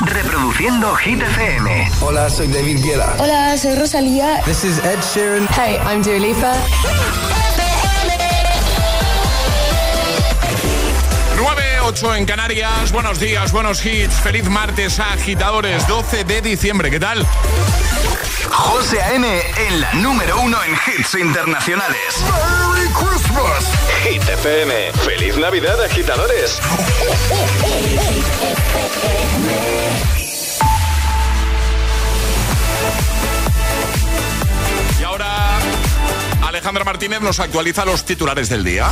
Reproduciendo Hit FM. Hola, soy David Guetta. Hola, soy Rosalía. This is Ed Sheeran. Hey, I'm Dua Lipa. 9, 8 en Canarias. Buenos días, buenos hits. Feliz martes, agitadores. 12 de diciembre. ¿Qué tal? José A.M. en la número uno en hits internacionales. ¡Merry Christmas! Hit. ¡Feliz Navidad, agitadores! Y ahora Alejandra Martínez nos actualiza los titulares del día.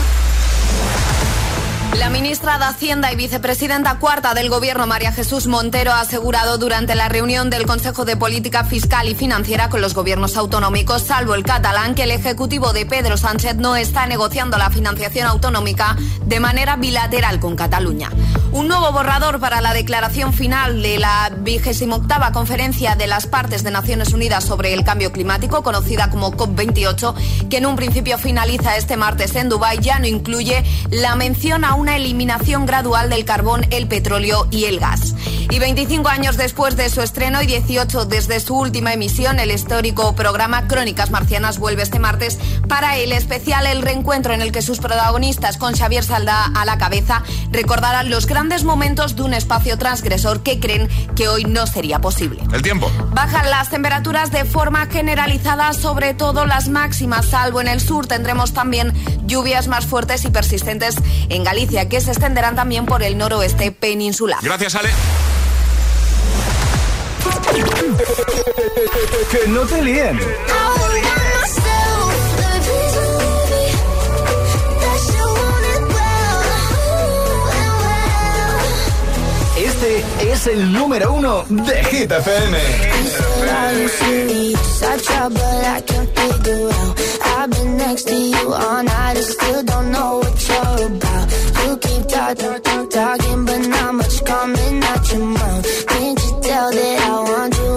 La ministra de Hacienda y vicepresidenta cuarta del Gobierno, María Jesús Montero, ha asegurado durante la reunión del Consejo de Política Fiscal y Financiera con los gobiernos autonómicos, salvo el catalán, que el Ejecutivo de Pedro Sánchez no está negociando la financiación autonómica de manera bilateral con Cataluña. Un nuevo borrador para la declaración final de la vigésima octava conferencia de las partes de Naciones Unidas sobre el cambio climático, conocida como COP28, que en un principio finaliza este martes en Dubái, ya no incluye la mención a una eliminación gradual del carbón, el petróleo y el gas. Y 25 años después de su estreno y 18 desde su última emisión, el histórico programa Crónicas Marcianas vuelve este martes para el especial El Reencuentro en el que sus protagonistas, con Xavier Saldá a la cabeza, recordarán los grandes momentos de un espacio transgresor que creen que hoy no sería posible. El tiempo. Bajan las temperaturas de forma generalizada, sobre todo las máximas, salvo en el sur. Tendremos también lluvias más fuertes y persistentes en Galicia, que se extenderán también por el noroeste peninsular. Gracias, Ale. que no te líen. El número uno de Hit FM. Not coming out your mouth. Can't you tell that I want you?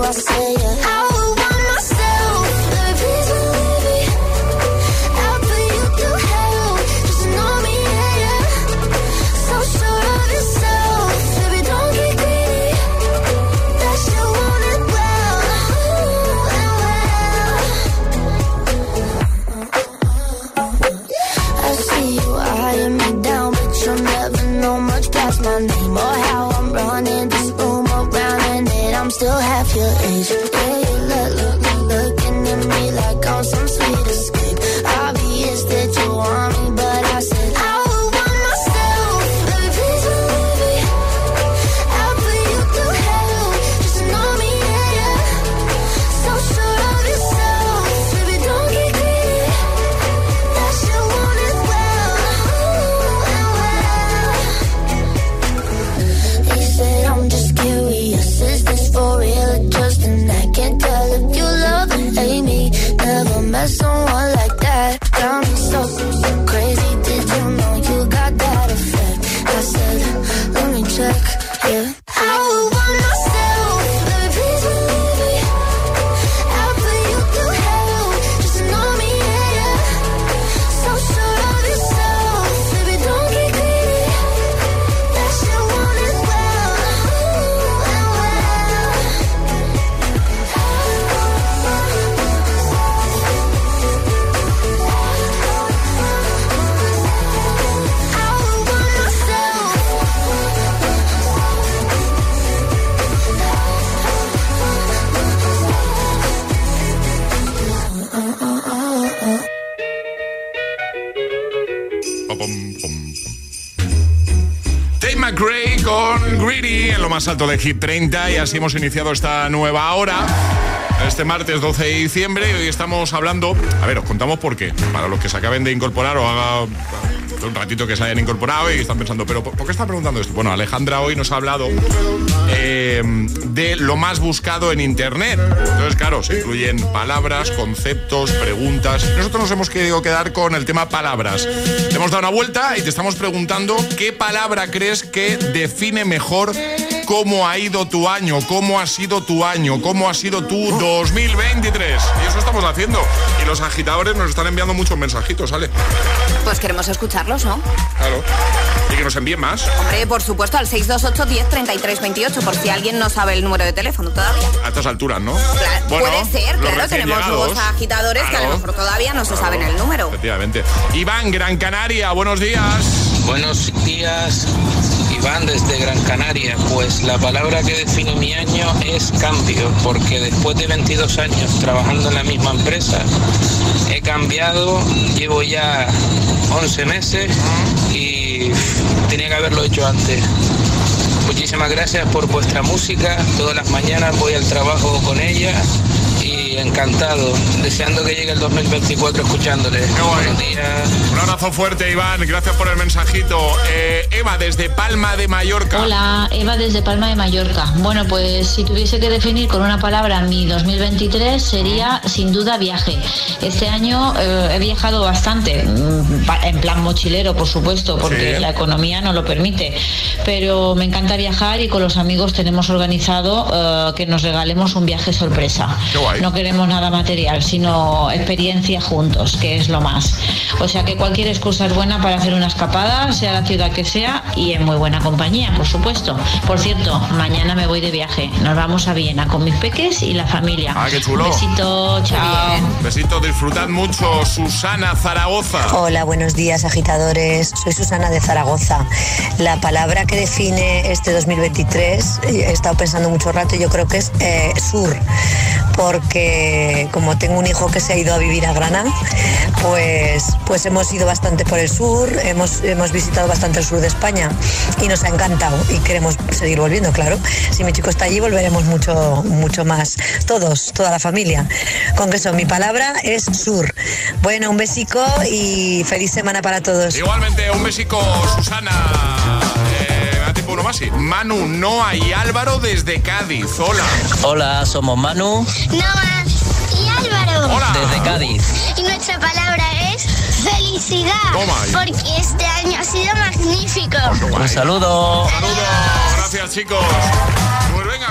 Más alto de Hit 30 y así hemos iniciado esta nueva hora. Este martes 12 de diciembre y hoy estamos hablando, a ver, os contamos por qué, para los que se acaben de incorporar o haga un ratito que se hayan incorporado y están pensando, pero ¿por qué está preguntando esto? Bueno, Alejandra hoy nos ha hablado eh, de lo más buscado en Internet. Entonces, claro, se incluyen palabras, conceptos, preguntas. Nosotros nos hemos querido quedar con el tema palabras. Te hemos dado una vuelta y te estamos preguntando qué palabra crees que define mejor cómo ha ido tu año, cómo ha sido tu año, cómo ha sido tu 2023. Y eso estamos haciendo. Y los agitadores nos están enviando muchos mensajitos, ¿sale? Pues queremos escucharlos, ¿no? Claro. Y que nos envíen más. Hombre, por supuesto, al 628 10 33 28, por si alguien no sabe el número de teléfono todavía. A estas alturas, ¿no? puede ser, claro, tenemos nuevos agitadores que a lo mejor todavía no se saben el número. Efectivamente. Iván, Gran Canaria, buenos días. Buenos días, Iván desde Gran Canaria. Pues la palabra que define mi año es cambio, porque después de 22 años trabajando en la misma empresa, he cambiado, llevo ya 11 meses y tenía que haberlo hecho antes. Muchísimas gracias por vuestra música. Todas las mañanas voy al trabajo con ella encantado, deseando que llegue el 2024 escuchándole. Buenos días. Un abrazo fuerte, Iván. Gracias por el mensajito. Eh, Eva, desde Palma de Mallorca. Hola, Eva, desde Palma de Mallorca. Bueno, pues si tuviese que definir con una palabra mi 2023 sería sin duda viaje. Este año eh, he viajado bastante, mm, en plan mochilero, por supuesto, porque la economía no lo permite. Pero me encanta viajar y con los amigos tenemos organizado eh, que nos regalemos un viaje sorpresa. No queremos nada material, sino experiencia juntos, que es lo más. O sea que cualquier excusa es buena para hacer una escapada, sea la ciudad que sea, y en muy buena compañía, por supuesto. Por cierto, mañana me voy de viaje. Nos vamos a Viena con mis peques y la familia. Ah, qué chulo. Besito, chao. Besito, disfrutad mucho. Susana Zaragoza. Hola, buenos días, agitadores. Soy Susana de Zaragoza. La palabra que define este 2023, he estado pensando mucho rato, yo creo que es eh, sur porque como tengo un hijo que se ha ido a vivir a Granada, pues, pues hemos ido bastante por el sur, hemos, hemos visitado bastante el sur de España y nos ha encantado y queremos seguir volviendo, claro. Si mi chico está allí, volveremos mucho, mucho más. Todos, toda la familia. Con eso, mi palabra es sur. Bueno, un besico y feliz semana para todos. Igualmente, un besico, Susana. Uno más, Manu, Noa y Álvaro desde Cádiz. Hola. Hola, somos Manu. Noa y Hola. Desde Cádiz. Y nuestra palabra es felicidad. Porque este año ha sido magnífico. Un saludo. Saludos. Gracias, chicos.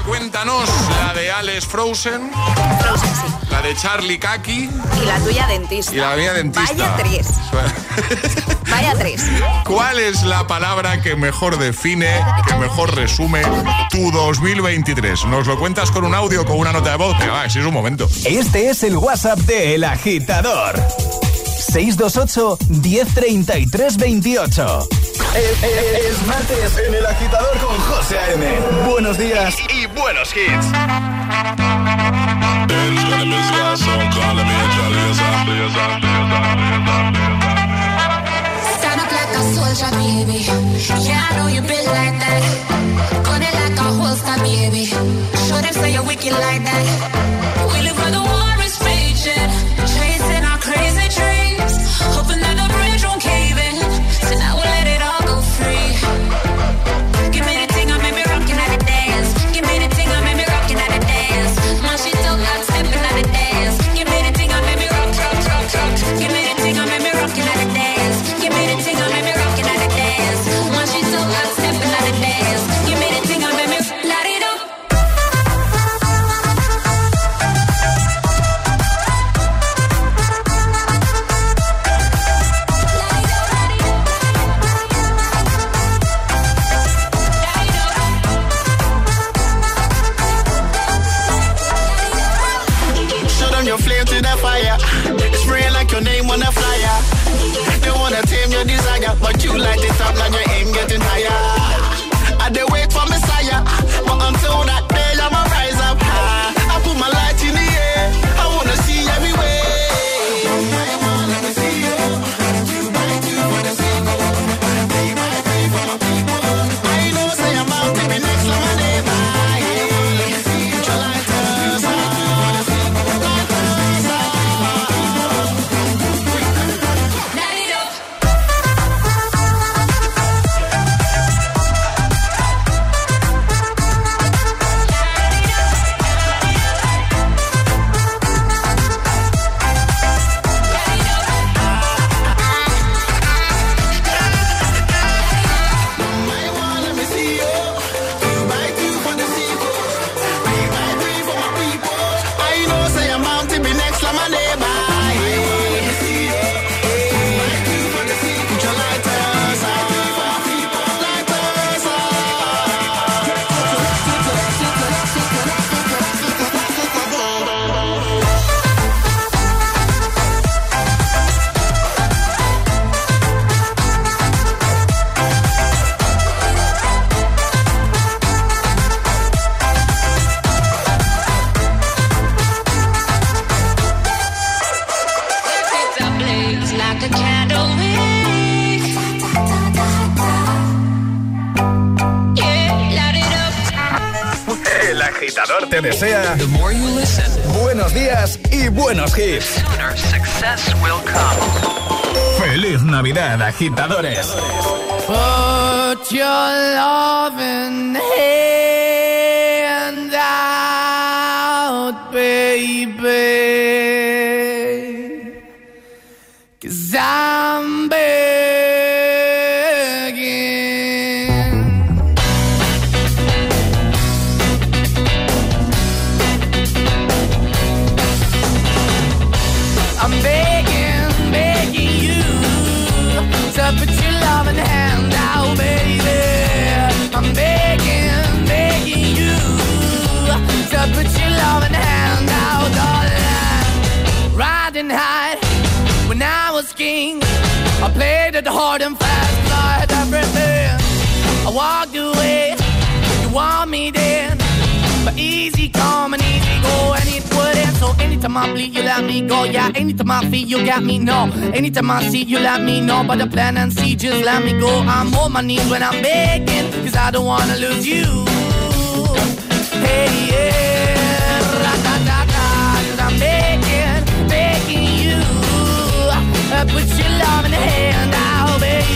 Cuéntanos la de Alex Frozen. Frozen, sí. La de Charlie Kaki. Y la tuya dentista. Y la mía dentista. Vaya tres. Vaya tres. ¿Cuál es la palabra que mejor define, que mejor resume tu 2023? ¿Nos lo cuentas con un audio, con una nota de voz? Que va, si es un momento. Este es el WhatsApp de El Agitador. 628 1033 28. Es, martes en El Agitador con José A.M. Buenos días y, y buenos hits. soldier, baby. Yeah, I know you been like that. Gun it like a holster, baby. Show them say you're wicked like that. We live where the war is raging, agitadores. Hard and fast, 'cause I had everything. I walked away, you want me then, but easy come and easy go, and it wouldn't. So anytime I bleed, you let me go. Yeah, anytime I feel, you got me. No, anytime I see, you let me know. But the plan and see, just let me go. I'm on my knees when I'm begging, cause I don't wanna lose you. Hey, yeah, cause. Uh, Put your love in hand. I'm begging, begging you. Uh, And put your love in the hand.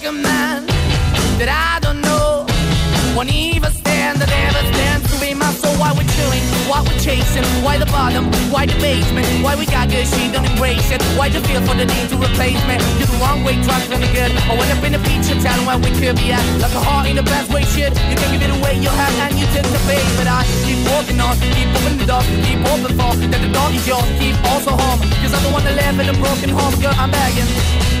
Broken man that I don't know. Won't even stand, I never stand to be my soul. Why we're chilling, why we're chasing, why the bottom, why the basement, why we got good, she don't embrace it. Why the feel for the need to replace me? You're the wrong way, trying to be good. I went up in a feature town where we could be at. Like a heart in the best way, shit. You can give it away, you have, and you take the bait. But I keep walking on, keep opening the door, keep open for that the door is yours, keep also home. Cause I'm the one that live in a broken home, girl, I'm begging.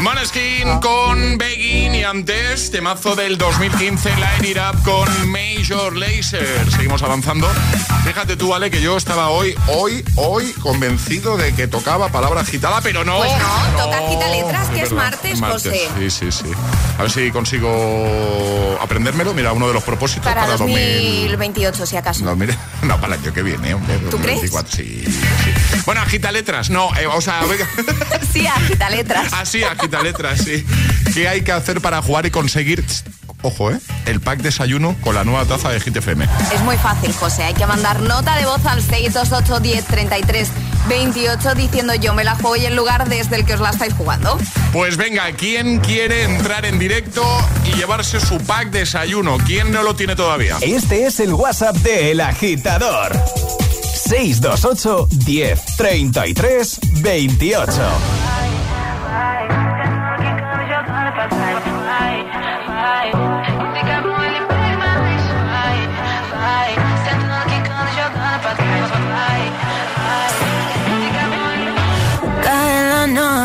Maneskin con Begging y antes temazo del 2015 Line It Up con Major Lazer. Seguimos avanzando. Fíjate tú, Ale, que yo estaba hoy, hoy, hoy convencido de que tocaba palabra agitada, pero no. Pues no, toca agita letras, que es verdad, martes, José. Sí, sí, sí. A ver si consigo aprendérmelo. Mira, uno de los propósitos Para para, 2000. 2028, si acaso. No, mire, no, para el año que viene, hombre. ¿Tú crees? 2024, Sí, sí. Bueno, agita letras, no, eh, o sea, venga. Sí, agita letras. Así, agita letras, sí. ¿Qué hay que hacer para jugar y conseguir, ojo, eh, el pack desayuno con la nueva taza de Hit FM? Es muy fácil, José. Hay que mandar nota de voz al 628 10 33 28 diciendo yo me la juego y el lugar desde el que os la estáis jugando. Pues venga, ¿quién quiere entrar en directo y llevarse su pack desayuno? ¿Quién no lo tiene todavía? Este es el WhatsApp de El Agitador. 628 10 33 28.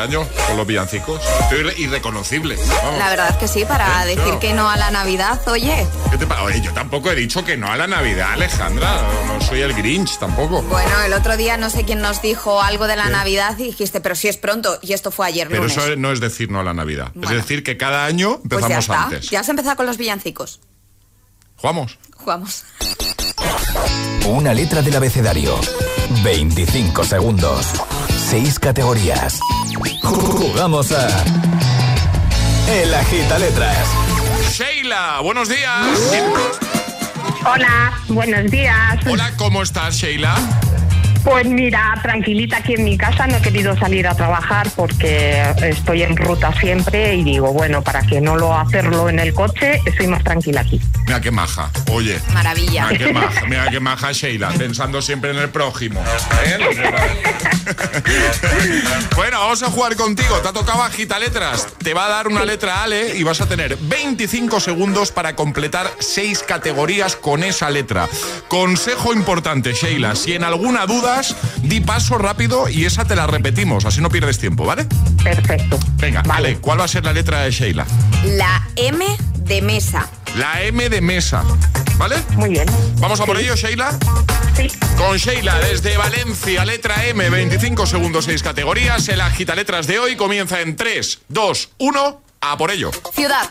este año con los villancicos. Estoy irreconocible. La verdad es que sí, para decir que no a la Navidad, oye. ¿Qué te oye, yo tampoco he dicho que no a la Navidad, Alejandra. No soy el Grinch tampoco. Bueno, el otro día no sé quién nos dijo algo de la Navidad y dijiste, pero si es pronto, y esto fue ayer. Pero eso no es decir no a la Navidad. Es decir, que cada año pues empezamos ya antes. Ya has empezado con los villancicos. ¿Jugamos? Jugamos. Una letra del abecedario. 25 segundos. 6 categorías. Jugamos a. El Agita Letras. Sheila, buenos días. Hola, buenos días. Hola, ¿cómo estás, Sheila? Pues mira, tranquilita aquí en mi casa, no he querido salir a trabajar porque estoy en ruta siempre y digo, bueno, para que no lo hacerlo en el coche, estoy más tranquila aquí. Mira qué maja, oye. Maravilla. Mira qué maja, mira qué maja Sheila, pensando siempre en el prójimo. ¿eh? bueno, vamos a jugar contigo. Te ha tocado agita letras. Te va a dar una letra Ale y vas a tener 25 segundos para completar 6 categorías con esa letra. Consejo importante, Sheila, si en alguna duda di paso rápido y esa te la repetimos, así no pierdes tiempo, ¿vale? Perfecto. Venga, vale. ¿cuál va a ser la letra de Sheila? La M de mesa. La M de mesa, ¿vale? Muy bien. ¿Vamos a por ello, Sheila? Sí. Con Sheila desde Valencia, letra M, 25 segundos, 6 categorías. El agita letras de hoy comienza en 3, 2, 1, a por ello. Ciudad.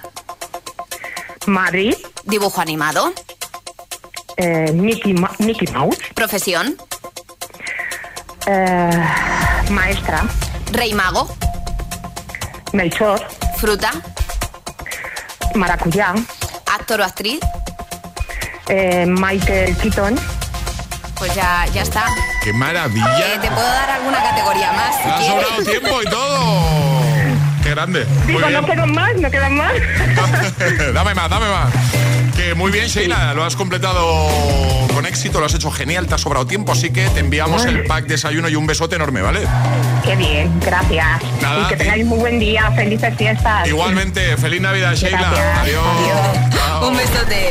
Madrid. Dibujo animado. Eh, Mickey, Mickey Mouse. Profesión. Eh, maestra. Rey Mago. Melchor. Fruta. Maracuyá. Actor o actriz. Eh, Michael Keaton. Pues ya, ya está. ¡Qué maravilla! Eh, te puedo dar alguna categoría más. Si ha sobrado tiempo y todo. ¡Qué grande! Digo, no quedan más, no quedan más. dame más, dame más. Que muy bien, Sheila, lo has completado con éxito, lo has hecho genial, te ha sobrado tiempo, así que te enviamos el pack desayuno y un besote enorme, ¿vale? Qué bien, gracias. Nada, y que tengáis muy buen día, felices fiestas. Igualmente, feliz Navidad, Sheila. Adiós. Un besote.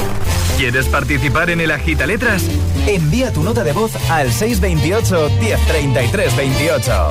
¿Quieres participar en el Agita Letras? Envía tu nota de voz al 628 1033 28.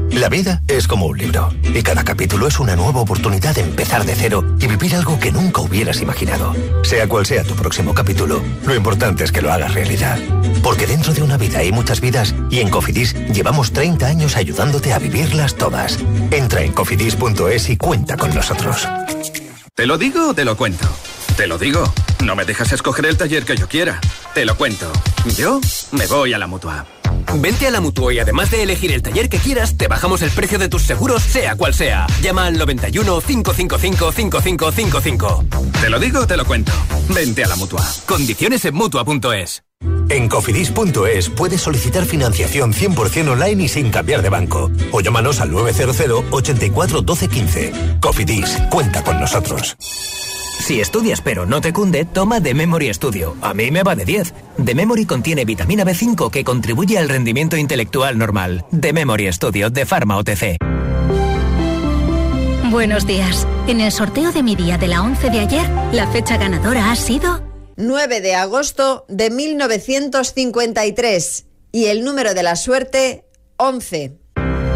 La vida es como un libro y cada capítulo es una nueva oportunidad de empezar de cero y vivir algo que nunca hubieras imaginado. Sea cual sea tu próximo capítulo, lo importante es que lo hagas realidad. Porque dentro de una vida hay muchas vidas y en Cofidis llevamos 30 años ayudándote a vivirlas todas. Entra en cofidis.es y cuenta con nosotros. ¿Te lo digo o te lo cuento? Te lo digo. No me dejas escoger el taller que yo quiera. Te lo cuento. Yo me voy a la mutua. Vente a la Mutua y además de elegir el taller que quieras, te bajamos el precio de tus seguros, sea cual sea. Llama al 91 555 5555. Te lo digo o te lo cuento. Vente a la Mutua. Condiciones en Mutua.es. En cofidis.es puedes solicitar financiación 100% online y sin cambiar de banco. O llámanos al 900 84 12 15. Cofidis, cuenta con nosotros. Si estudias pero no te cunde, toma The Memory Studio. A mí me va de 10. The Memory contiene vitamina B5 que contribuye al rendimiento intelectual normal. The Memory Studio de Pharma OTC. Buenos días. En el sorteo de mi día de la 11 de ayer, la fecha ganadora ha sido 9 de agosto de 1953 y el número de la suerte 11.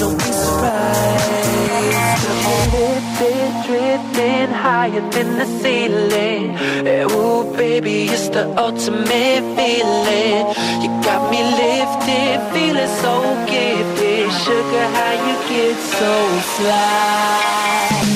Don't be surprised. Lifted, drifting higher than the ceiling. Eh, Ooh, baby, it's the ultimate feeling. You got me lifted, feeling so gifted. Sugar, how you get so fly?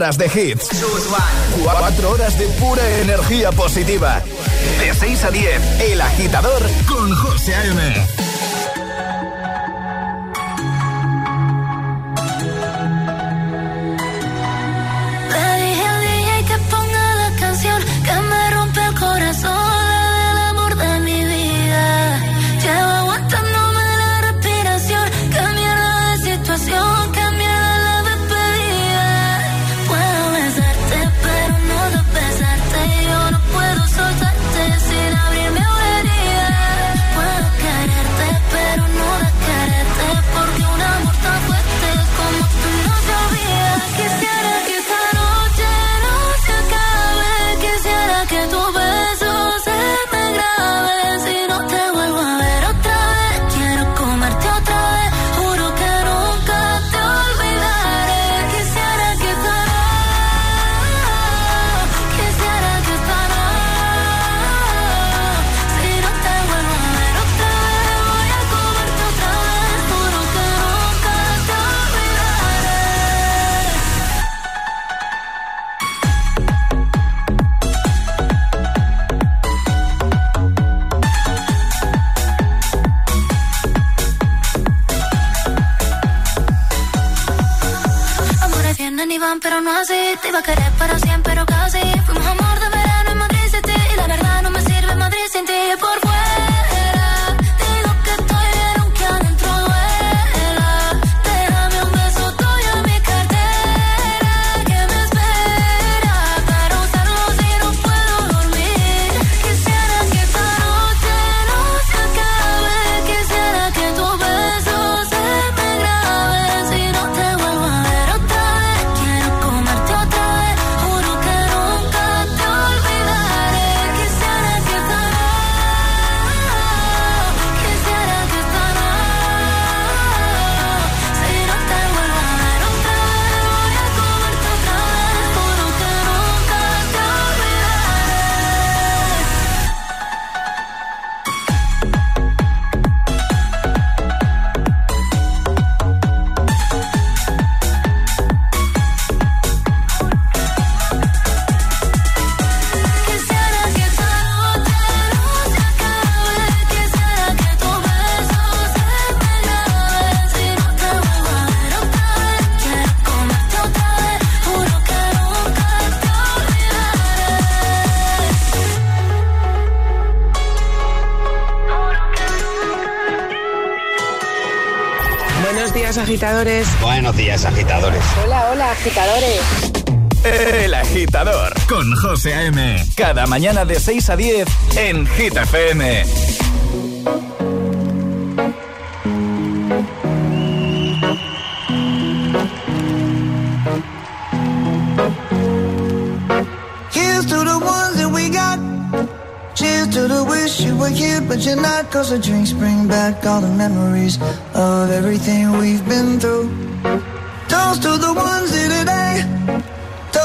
horas de hits. 4 horas de pura energía positiva. De 6 a 10, El Agitador con José A.M. Te iba a querer para siempre, Cada mañana de 6 a 10 en Hit FM. Here's to the ones that we got. Cheers to the wish you were here, but you're not. Cause the drinks bring back all the memories of everything we've been through. Toast to the ones here today.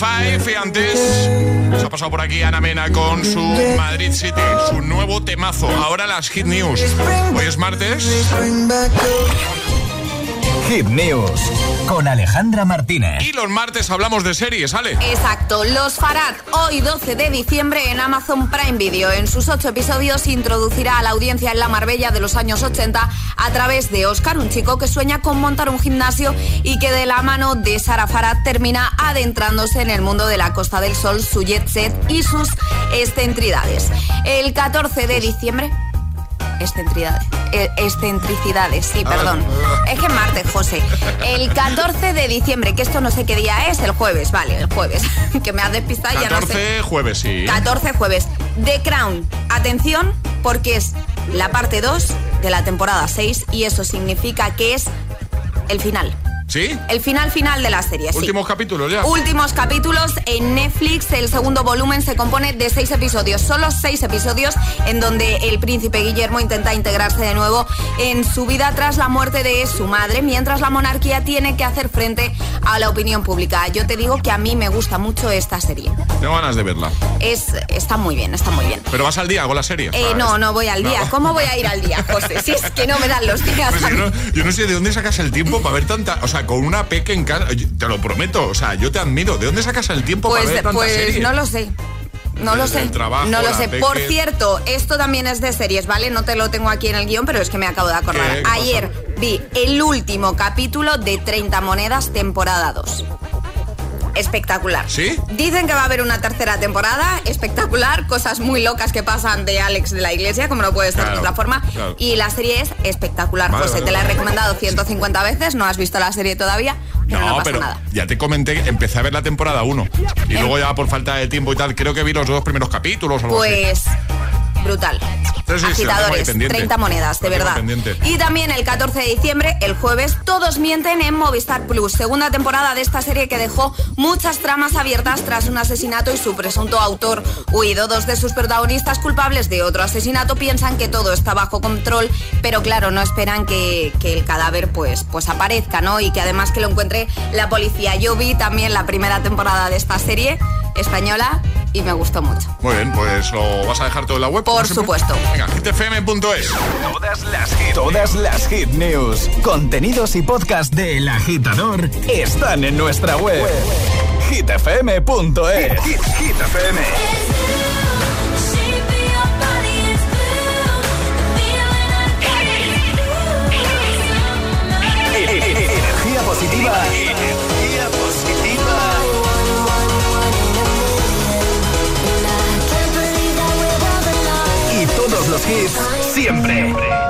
5 y antes se ha pasado por aquí Ana Mena con su Madrid City, su nuevo temazo. Ahora las Hit News. Hoy es martes. Hit News con Alejandra Martínez. Y los martes hablamos de series, ¿sale? Exacto, Los Farad, hoy 12 de diciembre en Amazon Prime Video. En sus ocho episodios introducirá a la audiencia en la Marbella de los años 80 a través de Oscar, un chico que sueña con montar un gimnasio y que de la mano de Sara Farad termina adentrándose en el mundo de la Costa del Sol, su jet set y sus excentricidades. El 14 de diciembre excentricidades. eh, excentricidades, sí, perdón. Es que es martes, José. El 14 de diciembre, que esto no sé qué día es, el jueves, vale, el jueves. que me has despistado y ya no sé. 14 jueves, sí. 14 jueves. The Crown. Atención, porque es la parte 2 de la temporada 6 y eso significa que es el final. ¿Sí? El final final de la serie, sí. Últimos capítulos ya. Últimos capítulos en Netflix. El segundo volumen se compone de seis episodios. Solo seis episodios en donde el príncipe Guillermo intenta integrarse de nuevo en su vida tras la muerte de su madre, mientras la monarquía tiene que hacer frente a la opinión pública. Yo te digo que a mí me gusta mucho esta serie. Tengo ganas de verla. Es, está muy bien, está muy bien. Pero vas al día con la serie. Eh, no, no voy al día. No. ¿Cómo voy a ir al día, José? Si es que no me dan los días. Pues yo, no, yo no sé de dónde sacas el tiempo para ver tanta. O sea, con una peque en casa. Te lo prometo. O sea, yo te admiro. ¿De dónde sacas el tiempo Pues, para ver tanta pues serie? no lo sé. No lo sé. trabajo, no lo sé. peque. Por cierto, esto también es de series, ¿vale? No te lo tengo aquí en el guion, pero es que me acabo de acordar. ¿Qué? ¿Qué pasa? Ayer vi el último capítulo de 30 monedas, temporada 2. Espectacular. ¿Sí? Dicen que va a haber una tercera temporada, espectacular, cosas muy locas que pasan de Alex de la Iglesia, como no puede ser Claro, de otra forma. claro. Y la serie es espectacular, Vale, José. vale, te la he recomendado 150 veces, no has visto la serie todavía, pero no, No, pasa pero nada. ya te comenté, que empecé a ver la temporada 1 y luego ya por falta de tiempo y tal, creo que vi los dos primeros capítulos o algo así. Brutal. Sí, sí, Agitadores, pendiente. 30 monedas, de verdad. pendiente. Y también el 14 de diciembre, el jueves, todos mienten en Movistar Plus, segunda temporada de esta serie que dejó muchas tramas abiertas tras un asesinato y su presunto autor huido. Dos de sus protagonistas culpables de otro asesinato piensan que todo está bajo control, pero claro, no esperan que, que el cadáver pues, pues aparezca, ¿no? Y que además que lo encuentre la policía. Yo vi también la primera temporada de esta serie española y me gustó mucho. Muy bien, pues lo vas a dejar todo en la web. Por supuesto. Venga, hitfm.es. Todas las hit, todas las hit news, contenidos y podcast del agitador están en nuestra web. hitfm.es. Hit, Hit FM. Energía positiva. Hits siempre. Ya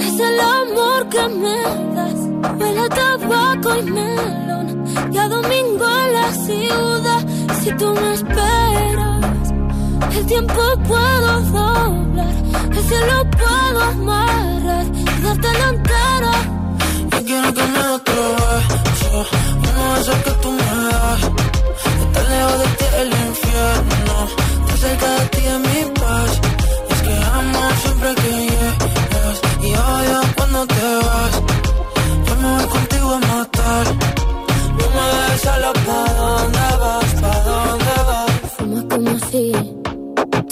Es el amor que me das. Huele a tabaco y melón. Y a domingo en la ciudad, si tú me esperas. El tiempo puedo doblar, el cielo puedo amarrar y darte la entera. Yo quiero que me beso, uno de esos que tú me das. Estar lejos de ti el infierno, estar cerca de ti es mi paz. Y es que amo siempre que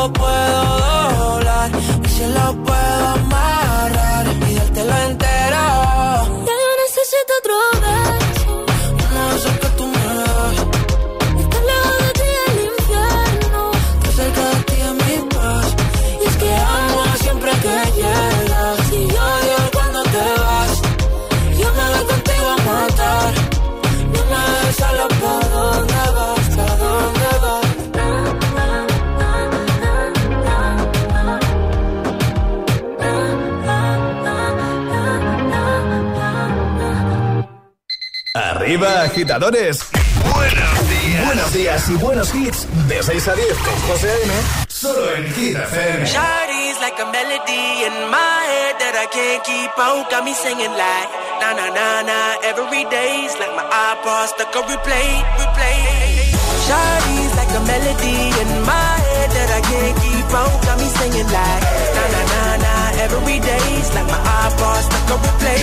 tiempo puedo doblar. Y si lo puedo Agitadores. Buenos días. Buenos días y buenos hits. De 6 a 10 con José A.M. Solo en Hit FM. Shawty's like a melody in my head that I can't keep out. Got me singing like na na na na every day's like my iPod stuck on replay, replay. Shawty's like a melody in my head that I can't keep out. Got me singing like na na na na every day's like my iPod stuck on replay,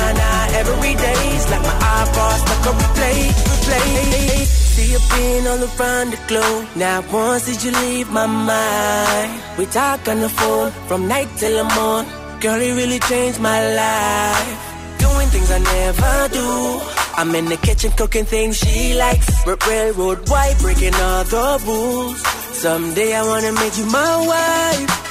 every day's like my iPod stuck on replay, replay. See you being all around the globe. Now once did you leave my mind? We talk on the phone from night till the morning. Girl, it really changed my life. Doing things I never do. I'm in the kitchen cooking things she likes. Railroad white, breaking all the rules. Someday I wanna make you my wife.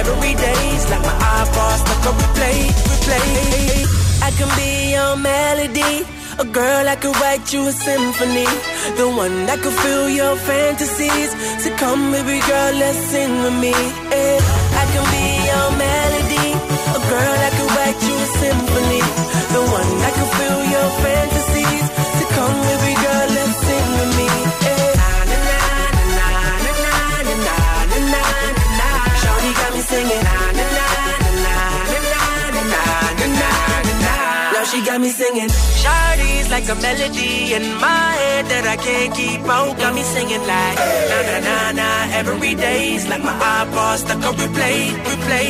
every day's like my iPod stuck on replay, replay. I can be your melody. A girl I could write you a symphony The one that could fill your fantasies So come baby girl, let's sing with me eh. I can be your melody A girl I could write you a symphony like a melody in my head that I can't keep out. Got me singing like na na na na. Every day's like my iPod stuck on replay, replay.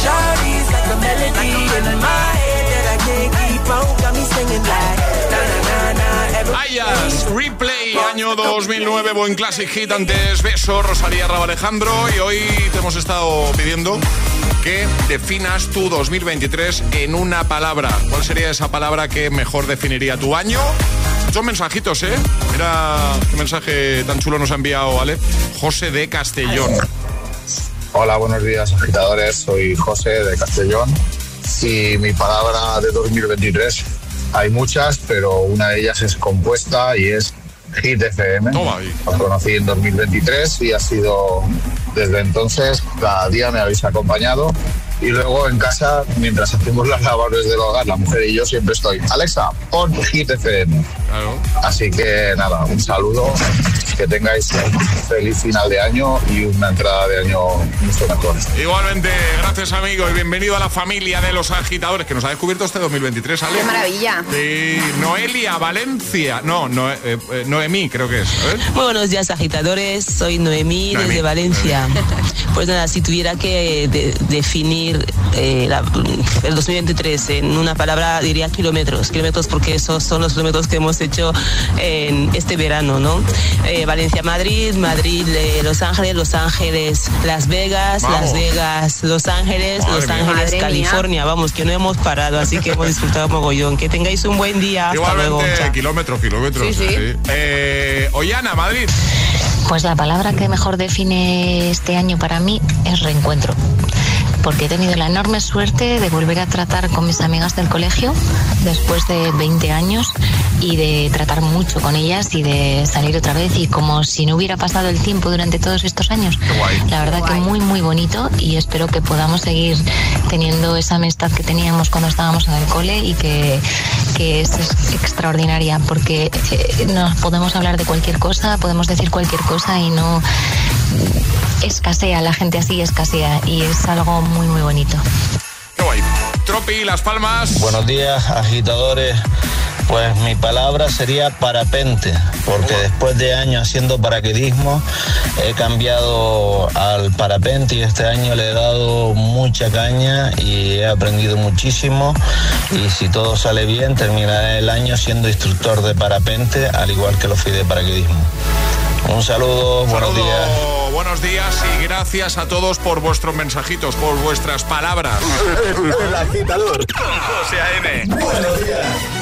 Shawty's like a melody in my head that I can't keep out. Got me singing like na na na na. Ayas, Replay, año 2009, buen classic hit antes Beso, Rosalía Raba Alejandro y hoy te hemos estado pidiendo que definas tu 2023 en una palabra. ¿Cuál sería esa palabra que mejor definiría tu año? Son mensajitos, ¿eh? Mira qué mensaje tan chulo nos ha enviado, ¿vale? José de Castellón. Hola, buenos días, agitadores. Soy José de Castellón. Y mi palabra de 2023, hay muchas, pero una de ellas es compuesta y es Hit FM. Os conocí en 2023 y ha sido desde entonces, cada día me habéis acompañado. Y luego en casa, mientras hacemos las labores del hogar, la mujer y yo siempre estoy. Alexa, pon Hit FM. Así que nada, un saludo, que tengáis un feliz final de año y una entrada de año mucho mejor. Igualmente, gracias amigo y bienvenido a la familia de los agitadores que nos ha descubierto este 2023, Ale. ¡Qué maravilla! Sí, Noelia Valencia, no, no eh, eh, Noemí creo que es. Muy buenos días agitadores, soy Noemí, desde Valencia. Pues nada, si tuviera que definir eh, el 2023 en una palabra diría kilómetros, kilómetros porque esos son los kilómetros que hemos hecho en este verano, ¿no? Eh, Valencia-Madrid, Madrid-Los Ángeles, Los Ángeles, Las Vegas, Las Vegas, Los Ángeles, Los Ángeles, California. Vamos, que no hemos parado, así que hemos disfrutado mogollón. Que tengáis un buen día. Hasta luego. kilómetros, kilómetros. Sí, sí. Eh, Ollana, Madrid. Pues la palabra que mejor define este año para mí es reencuentro porque he tenido la enorme suerte de volver a tratar con mis amigas del colegio después de 20 años y de tratar mucho con ellas y de salir otra vez y como si no hubiera pasado el tiempo durante todos estos años. La verdad que muy muy bonito y espero que podamos seguir teniendo esa amistad que teníamos cuando estábamos en el cole y que, que es extraordinaria porque eh, nos podemos hablar de cualquier cosa, podemos decir cualquier cosa y no escasea, la gente así escasea y es algo muy, muy bonito. Qué guay. Tropi, Las Palmas. Buenos días, agitadores. Pues mi palabra sería parapente, porque después de años haciendo paraquedismo he cambiado al parapente y este año le he dado mucha caña y he aprendido muchísimo y si todo sale bien terminaré el año siendo instructor de parapente al igual que lo fui de paraquedismo. Un saludo, buenos días. Buenos días y gracias a todos por vuestros mensajitos, por vuestras palabras. El agitador con José A.M. Buenos días.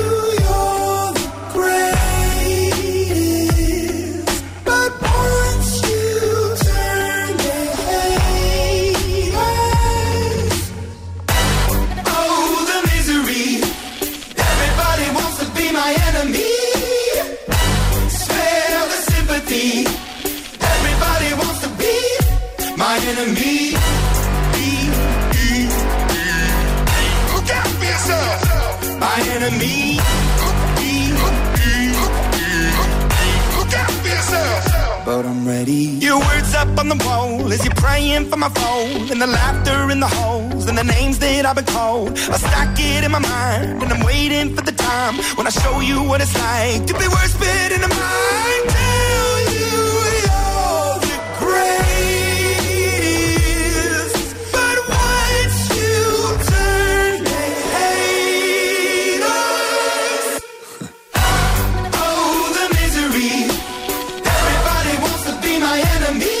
Enemy. Look out for yourself. My enemy. Look out for yourself. But I'm ready. Your words up on the wall as you're praying for my phone. And the laughter in the holes and the names that I've been called. I stack it in my mind and I'm waiting for the time when I show you what it's like to be worse fit in the mind. me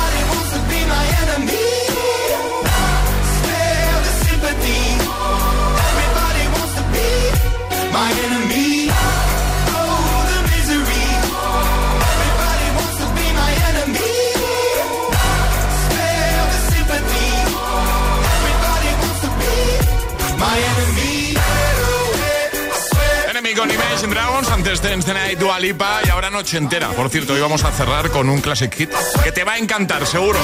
antes Dance the Night, Dua Lipa y ahora Noche Entera. Por cierto, hoy vamos a cerrar con un classic hit que te va a encantar, seguro.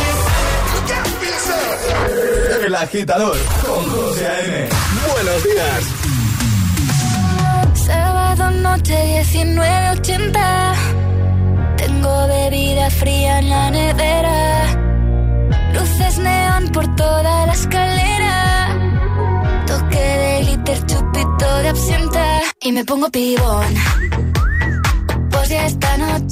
El agitador con José A.M. Buenos días. Sábado noche 1980. Tengo bebida fría en la nevera. Luces neón por toda la escalera. Toque de glitter, chupito de absenta. Y me pongo pibón.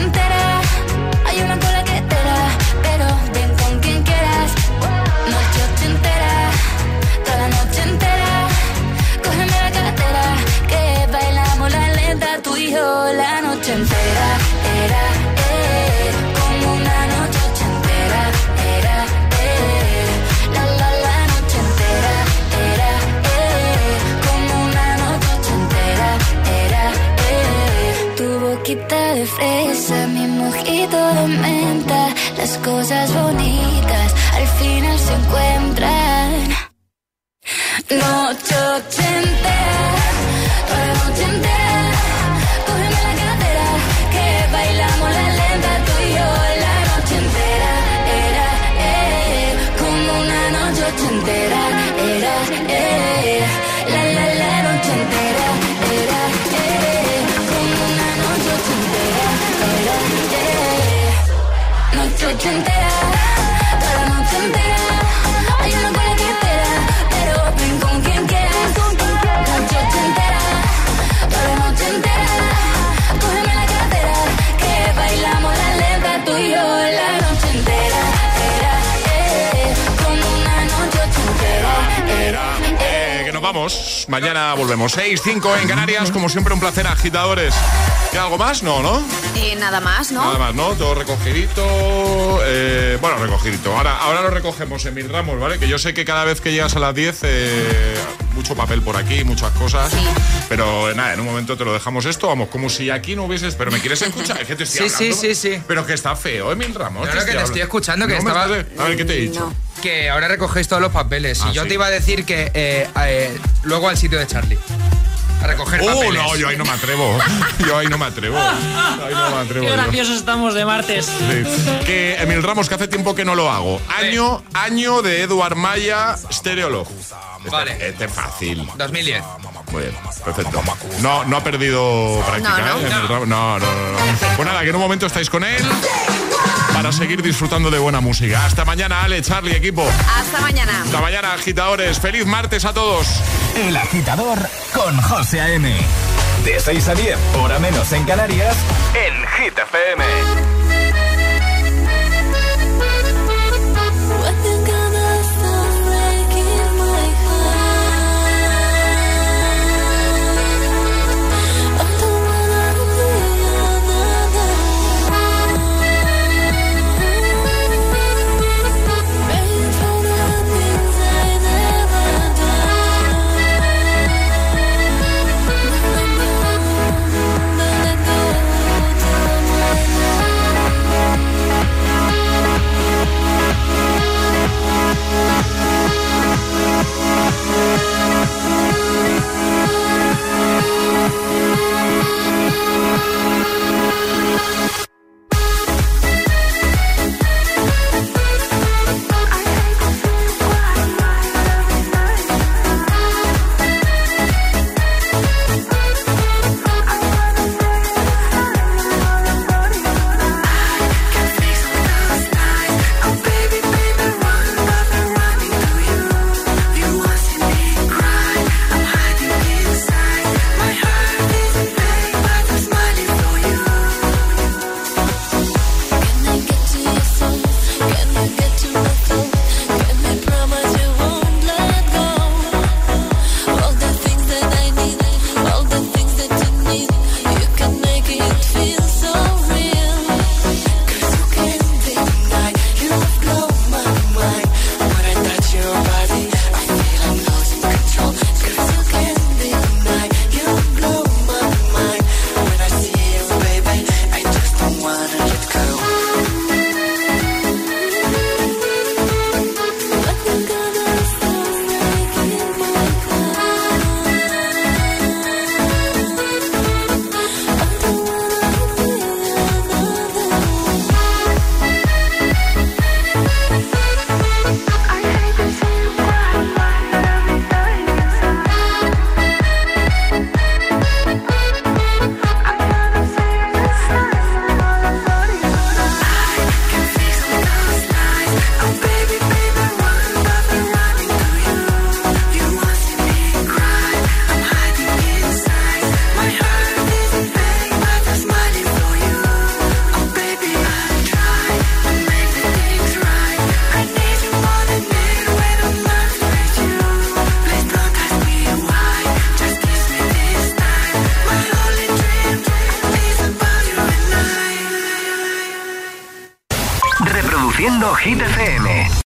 entera Noche ochentera Mañana volvemos. 6, 5 en Canarias. Como siempre, un placer, agitadores. ¿Qué algo más? No, ¿no? Eh, nada más, ¿no? Nada más, ¿no? Todo recogidito. eh, bueno, recogidito. Ahora, ahora lo recogemos en mil ramos, ¿vale? Que yo sé que cada vez que llegas a las 10, eh, mucho papel por aquí, muchas cosas. Pero eh, nada, en un momento te lo dejamos esto. Vamos, como si aquí no hubieses. Pero me quieres escuchar. Es que te estoy Sí, sí, hablando, sí, sí. Pero que está feo, ¿eh? Mil ramos. No, que te estoy escuchando, que No me estaba- estás- A ver, ¿qué te he dicho? Que ahora recogéis todos los papeles. Ah, y yo sí. te iba a decir que eh, eh, luego al sitio de Charlie. A recoger Oh, papeles. no, yo ahí no me atrevo. Yo ahí no me atrevo. Ahí no me atrevo. Qué yo. graciosos estamos de martes. Sí. Que Emil Ramos, que hace tiempo que no lo hago. Año, año de Eduard Maya, Stereolog. Vale. Este, este es fácil. 2010. Muy bien, perfecto. No, no ha perdido práctica, No, no. ¿eh? No, no, no, no. Pues nada, que en un momento estáis con él para seguir disfrutando de buena música. Hasta mañana, Ale, Charlie, equipo. Hasta mañana. Hasta mañana, agitadores. Feliz martes a todos. El agitador con José A.M. De 6 a 10, hora menos en Canarias, en Hit FM.